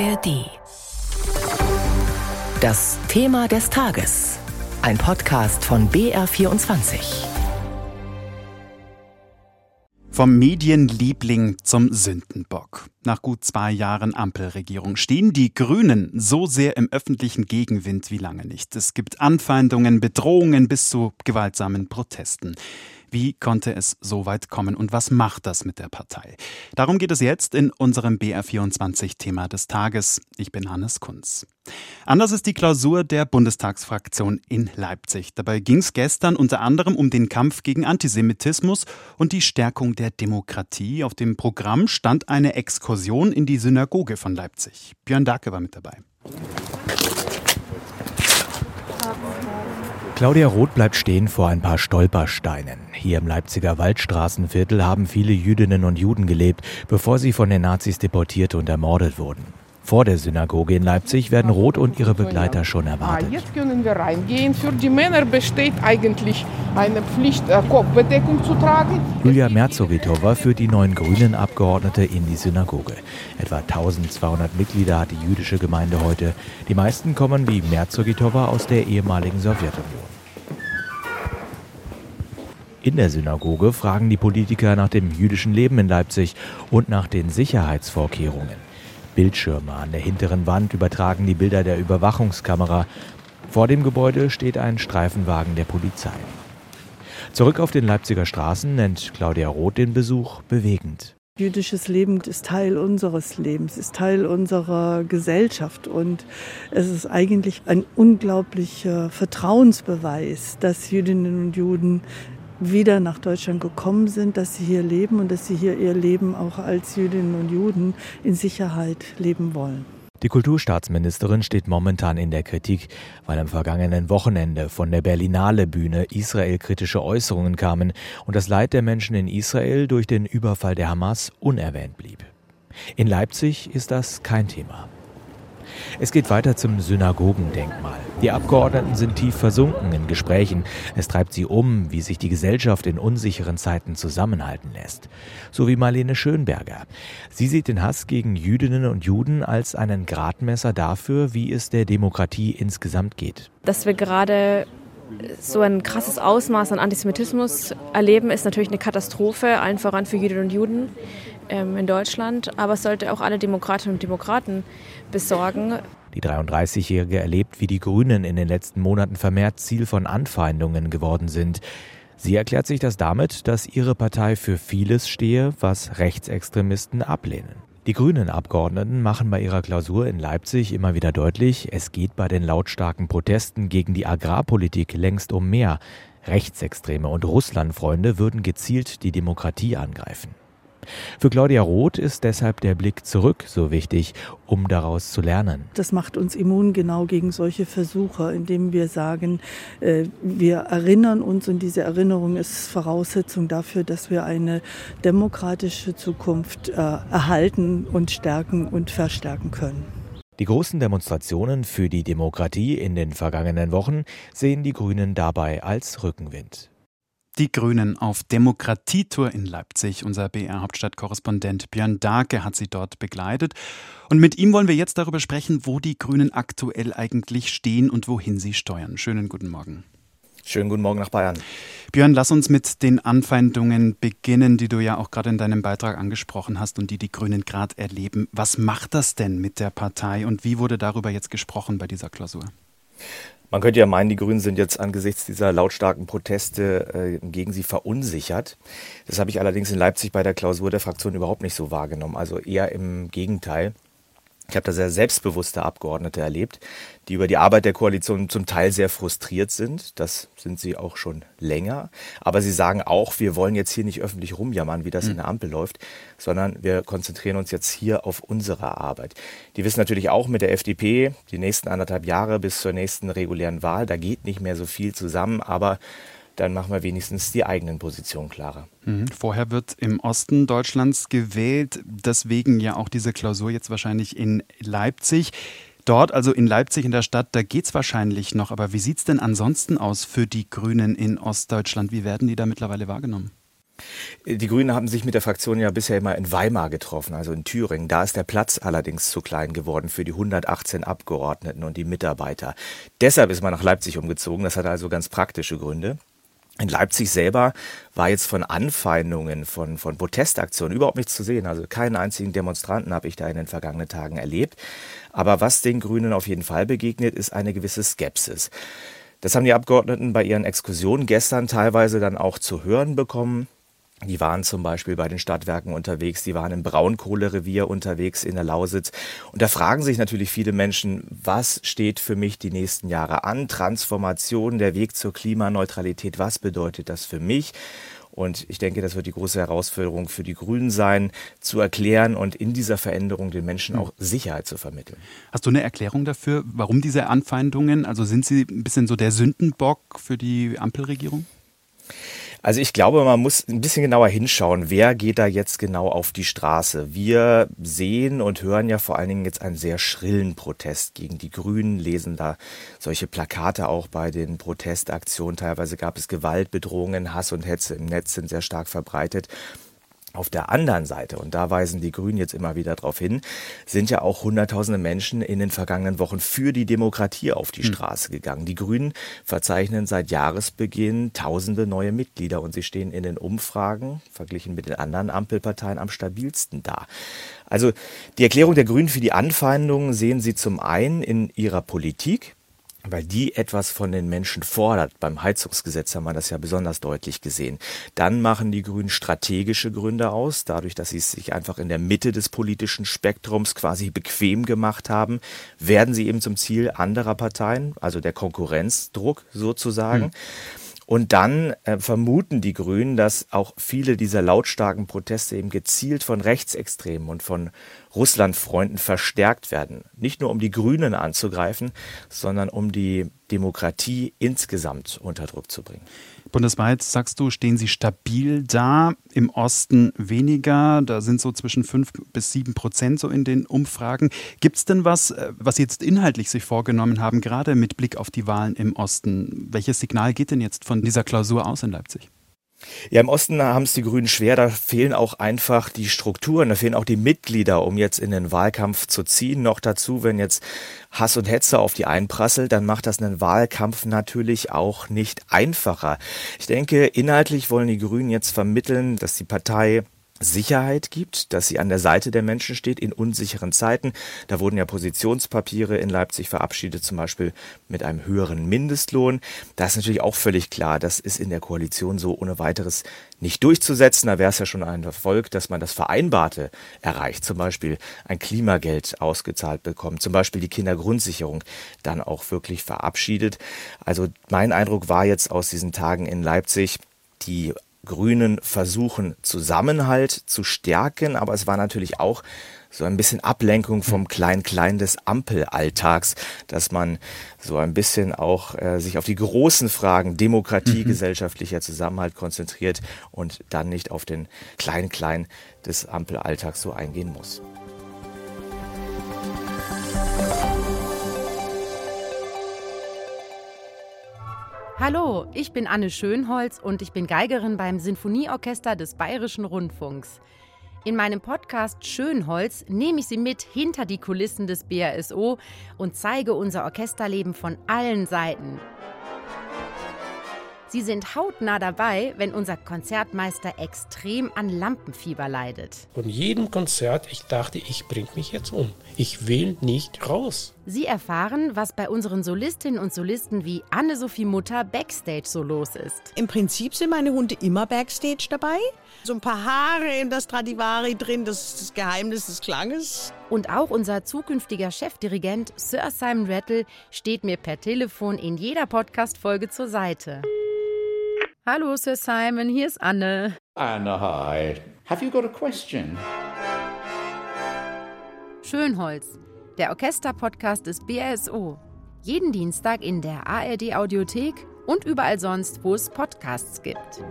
ARD. Das Thema des Tages. Ein Podcast von BR24. Vom Medienliebling zum Sündenbock. Nach gut zwei Jahren Ampelregierung stehen die Grünen so sehr im öffentlichen Gegenwind wie lange nicht. Es gibt Anfeindungen, Bedrohungen bis zu gewaltsamen Protesten. Wie konnte es so weit kommen und was macht das mit der Partei? Darum geht es jetzt in unserem BR24-Thema des Tages. Ich bin Hannes Kunz. Anders ist die Klausur der Bundestagsfraktion in Leipzig. Dabei ging es gestern unter anderem um den Kampf gegen Antisemitismus und die Stärkung der Demokratie. Auf dem Programm stand eine Exkursion in die Synagoge von Leipzig. Björn Dake war mit dabei. Claudia Roth bleibt stehen vor ein paar Stolpersteinen. Hier im Leipziger Waldstraßenviertel haben viele Jüdinnen und Juden gelebt, bevor sie von den Nazis deportiert und ermordet wurden. Vor der Synagoge in Leipzig werden Roth und ihre Begleiter schon erwartet. Jetzt können wir reingehen. Für die Männer besteht eigentlich eine Pflicht, äh, Kopfbedeckung zu tragen. Julia Merzogitova führt die neuen grünen Abgeordnete in die Synagoge. Etwa 1200 Mitglieder hat die jüdische Gemeinde heute. Die meisten kommen wie Merzogitova aus der ehemaligen Sowjetunion. In der Synagoge fragen die Politiker nach dem jüdischen Leben in Leipzig und nach den Sicherheitsvorkehrungen. Bildschirme an der hinteren Wand übertragen die Bilder der Überwachungskamera. Vor dem Gebäude steht ein Streifenwagen der Polizei. Zurück auf den Leipziger Straßen nennt Claudia Roth den Besuch bewegend. Jüdisches Leben ist Teil unseres Lebens, ist Teil unserer Gesellschaft und es ist eigentlich ein unglaublicher Vertrauensbeweis, dass Jüdinnen und Juden wieder nach Deutschland gekommen sind, dass sie hier leben und dass sie hier ihr Leben auch als Jüdinnen und Juden in Sicherheit leben wollen. Die Kulturstaatsministerin steht momentan in der Kritik, weil am vergangenen Wochenende von der Berlinale Bühne israelkritische Äußerungen kamen und das Leid der Menschen in Israel durch den Überfall der Hamas unerwähnt blieb. In Leipzig ist das kein Thema. Es geht weiter zum Synagogendenkmal. Die Abgeordneten sind tief versunken in Gesprächen. Es treibt sie um, wie sich die Gesellschaft in unsicheren Zeiten zusammenhalten lässt. So wie Marlene Schönberger. Sie sieht den Hass gegen Jüdinnen und Juden als einen Gradmesser dafür, wie es der Demokratie insgesamt geht. Dass wir gerade so ein krasses Ausmaß an Antisemitismus erleben, ist natürlich eine Katastrophe, allen voran für Jüdinnen und Juden ähm, in Deutschland. Aber es sollte auch alle Demokratinnen und Demokraten besorgen. Die 33-Jährige erlebt, wie die Grünen in den letzten Monaten vermehrt Ziel von Anfeindungen geworden sind. Sie erklärt sich das damit, dass ihre Partei für vieles stehe, was Rechtsextremisten ablehnen. Die grünen Abgeordneten machen bei ihrer Klausur in Leipzig immer wieder deutlich, es geht bei den lautstarken Protesten gegen die Agrarpolitik längst um mehr. Rechtsextreme und Russlandfreunde würden gezielt die Demokratie angreifen. Für Claudia Roth ist deshalb der Blick zurück so wichtig, um daraus zu lernen. Das macht uns immun genau gegen solche Versuche, indem wir sagen, äh, wir erinnern uns und diese Erinnerung ist Voraussetzung dafür, dass wir eine demokratische Zukunft äh, erhalten und stärken und verstärken können. Die großen Demonstrationen für die Demokratie in den vergangenen Wochen sehen die Grünen dabei als Rückenwind. Die Grünen auf Demokratietour in Leipzig. Unser BR-Hauptstadtkorrespondent Björn Dake hat sie dort begleitet. Und mit ihm wollen wir jetzt darüber sprechen, wo die Grünen aktuell eigentlich stehen und wohin sie steuern. Schönen guten Morgen. Schönen guten Morgen nach Bayern. Björn, lass uns mit den Anfeindungen beginnen, die du ja auch gerade in deinem Beitrag angesprochen hast und die die Grünen gerade erleben. Was macht das denn mit der Partei und wie wurde darüber jetzt gesprochen bei dieser Klausur? Man könnte ja meinen, die Grünen sind jetzt angesichts dieser lautstarken Proteste äh, gegen sie verunsichert. Das habe ich allerdings in Leipzig bei der Klausur der Fraktion überhaupt nicht so wahrgenommen. Also eher im Gegenteil. Ich habe da sehr selbstbewusste Abgeordnete erlebt, die über die Arbeit der Koalition zum Teil sehr frustriert sind. Das sind sie auch schon länger. Aber sie sagen auch, wir wollen jetzt hier nicht öffentlich rumjammern, wie das mhm. in der Ampel läuft, sondern wir konzentrieren uns jetzt hier auf unsere Arbeit. Die wissen natürlich auch mit der FDP, die nächsten anderthalb Jahre bis zur nächsten regulären Wahl, da geht nicht mehr so viel zusammen, aber dann machen wir wenigstens die eigenen Positionen klarer. Mhm. Vorher wird im Osten Deutschlands gewählt, deswegen ja auch diese Klausur jetzt wahrscheinlich in Leipzig. Dort, also in Leipzig in der Stadt, da geht es wahrscheinlich noch. Aber wie sieht es denn ansonsten aus für die Grünen in Ostdeutschland? Wie werden die da mittlerweile wahrgenommen? Die Grünen haben sich mit der Fraktion ja bisher immer in Weimar getroffen, also in Thüringen. Da ist der Platz allerdings zu klein geworden für die 118 Abgeordneten und die Mitarbeiter. Deshalb ist man nach Leipzig umgezogen. Das hat also ganz praktische Gründe. In Leipzig selber war jetzt von Anfeindungen, von, von Protestaktionen überhaupt nichts zu sehen. Also keinen einzigen Demonstranten habe ich da in den vergangenen Tagen erlebt. Aber was den Grünen auf jeden Fall begegnet, ist eine gewisse Skepsis. Das haben die Abgeordneten bei ihren Exkursionen gestern teilweise dann auch zu hören bekommen. Die waren zum Beispiel bei den Stadtwerken unterwegs, die waren im Braunkohlerevier unterwegs in der Lausitz. Und da fragen sich natürlich viele Menschen, was steht für mich die nächsten Jahre an? Transformation, der Weg zur Klimaneutralität, was bedeutet das für mich? Und ich denke, das wird die große Herausforderung für die Grünen sein, zu erklären und in dieser Veränderung den Menschen auch Sicherheit zu vermitteln. Hast du eine Erklärung dafür, warum diese Anfeindungen? Also sind sie ein bisschen so der Sündenbock für die Ampelregierung? Also ich glaube, man muss ein bisschen genauer hinschauen, wer geht da jetzt genau auf die Straße. Wir sehen und hören ja vor allen Dingen jetzt einen sehr schrillen Protest gegen die Grünen, lesen da solche Plakate auch bei den Protestaktionen. Teilweise gab es Gewaltbedrohungen, Hass und Hetze im Netz sind sehr stark verbreitet. Auf der anderen Seite, und da weisen die Grünen jetzt immer wieder darauf hin, sind ja auch Hunderttausende Menschen in den vergangenen Wochen für die Demokratie auf die hm. Straße gegangen. Die Grünen verzeichnen seit Jahresbeginn tausende neue Mitglieder und sie stehen in den Umfragen, verglichen mit den anderen Ampelparteien, am stabilsten da. Also die Erklärung der Grünen für die Anfeindungen sehen sie zum einen in ihrer Politik, weil die etwas von den Menschen fordert. Beim Heizungsgesetz haben wir das ja besonders deutlich gesehen. Dann machen die Grünen strategische Gründe aus, dadurch, dass sie es sich einfach in der Mitte des politischen Spektrums quasi bequem gemacht haben, werden sie eben zum Ziel anderer Parteien, also der Konkurrenzdruck sozusagen. Hm. Und dann äh, vermuten die Grünen, dass auch viele dieser lautstarken Proteste eben gezielt von Rechtsextremen und von Russlandfreunden verstärkt werden. Nicht nur um die Grünen anzugreifen, sondern um die Demokratie insgesamt unter Druck zu bringen. Bundesweit, sagst du, stehen sie stabil da, im Osten weniger, da sind so zwischen 5 bis 7 Prozent so in den Umfragen. Gibt es denn was, äh, was Sie jetzt inhaltlich sich vorgenommen haben, gerade mit Blick auf die Wahlen im Osten? Welches Signal geht denn jetzt von dieser Klausur aus in Leipzig? Ja, im Osten haben es die Grünen schwer. Da fehlen auch einfach die Strukturen, da fehlen auch die Mitglieder, um jetzt in den Wahlkampf zu ziehen. Noch dazu, wenn jetzt Hass und Hetze auf die einprasselt, dann macht das einen Wahlkampf natürlich auch nicht einfacher. Ich denke, inhaltlich wollen die Grünen jetzt vermitteln, dass die Partei Sicherheit gibt, dass sie an der Seite der Menschen steht in unsicheren Zeiten. Da wurden ja Positionspapiere in Leipzig verabschiedet, zum Beispiel mit einem höheren Mindestlohn. Da ist natürlich auch völlig klar, das ist in der Koalition so ohne weiteres nicht durchzusetzen. Da wäre es ja schon ein Erfolg, dass man das Vereinbarte erreicht, zum Beispiel ein Klimageld ausgezahlt bekommt, zum Beispiel die Kindergrundsicherung dann auch wirklich verabschiedet. Also mein Eindruck war jetzt aus diesen Tagen in Leipzig, die Grünen versuchen, Zusammenhalt zu stärken, aber es war natürlich auch so ein bisschen Ablenkung vom Klein-Klein des Ampelalltags, dass man so ein bisschen auch äh, sich auf die großen Fragen Demokratie, mhm. gesellschaftlicher Zusammenhalt konzentriert und dann nicht auf den Klein-Klein des Ampelalltags so eingehen muss. Hallo, ich bin Anne Schönholz und ich bin Geigerin beim Sinfonieorchester des Bayerischen Rundfunks. In meinem Podcast Schönholz nehme ich Sie mit hinter die Kulissen des BRSO und zeige unser Orchesterleben von allen Seiten. Sie sind hautnah dabei, wenn unser Konzertmeister extrem an Lampenfieber leidet. Von jedem Konzert, ich dachte, ich bringe mich jetzt um. Ich will nicht raus. Sie erfahren, was bei unseren Solistinnen und Solisten wie Anne-Sophie Mutter backstage so los ist. Im Prinzip sind meine Hunde immer backstage dabei. So ein paar Haare in das Stradivari drin, das ist das Geheimnis des Klanges. Und auch unser zukünftiger Chefdirigent Sir Simon Rattle steht mir per Telefon in jeder Podcast-Folge zur Seite. Hallo, Sir Simon, hier ist Anne. Anne, hi. Have you got a question? Schönholz, der Orchester-Podcast des BRSO. Jeden Dienstag in der ARD-Audiothek und überall sonst, wo es Podcasts gibt.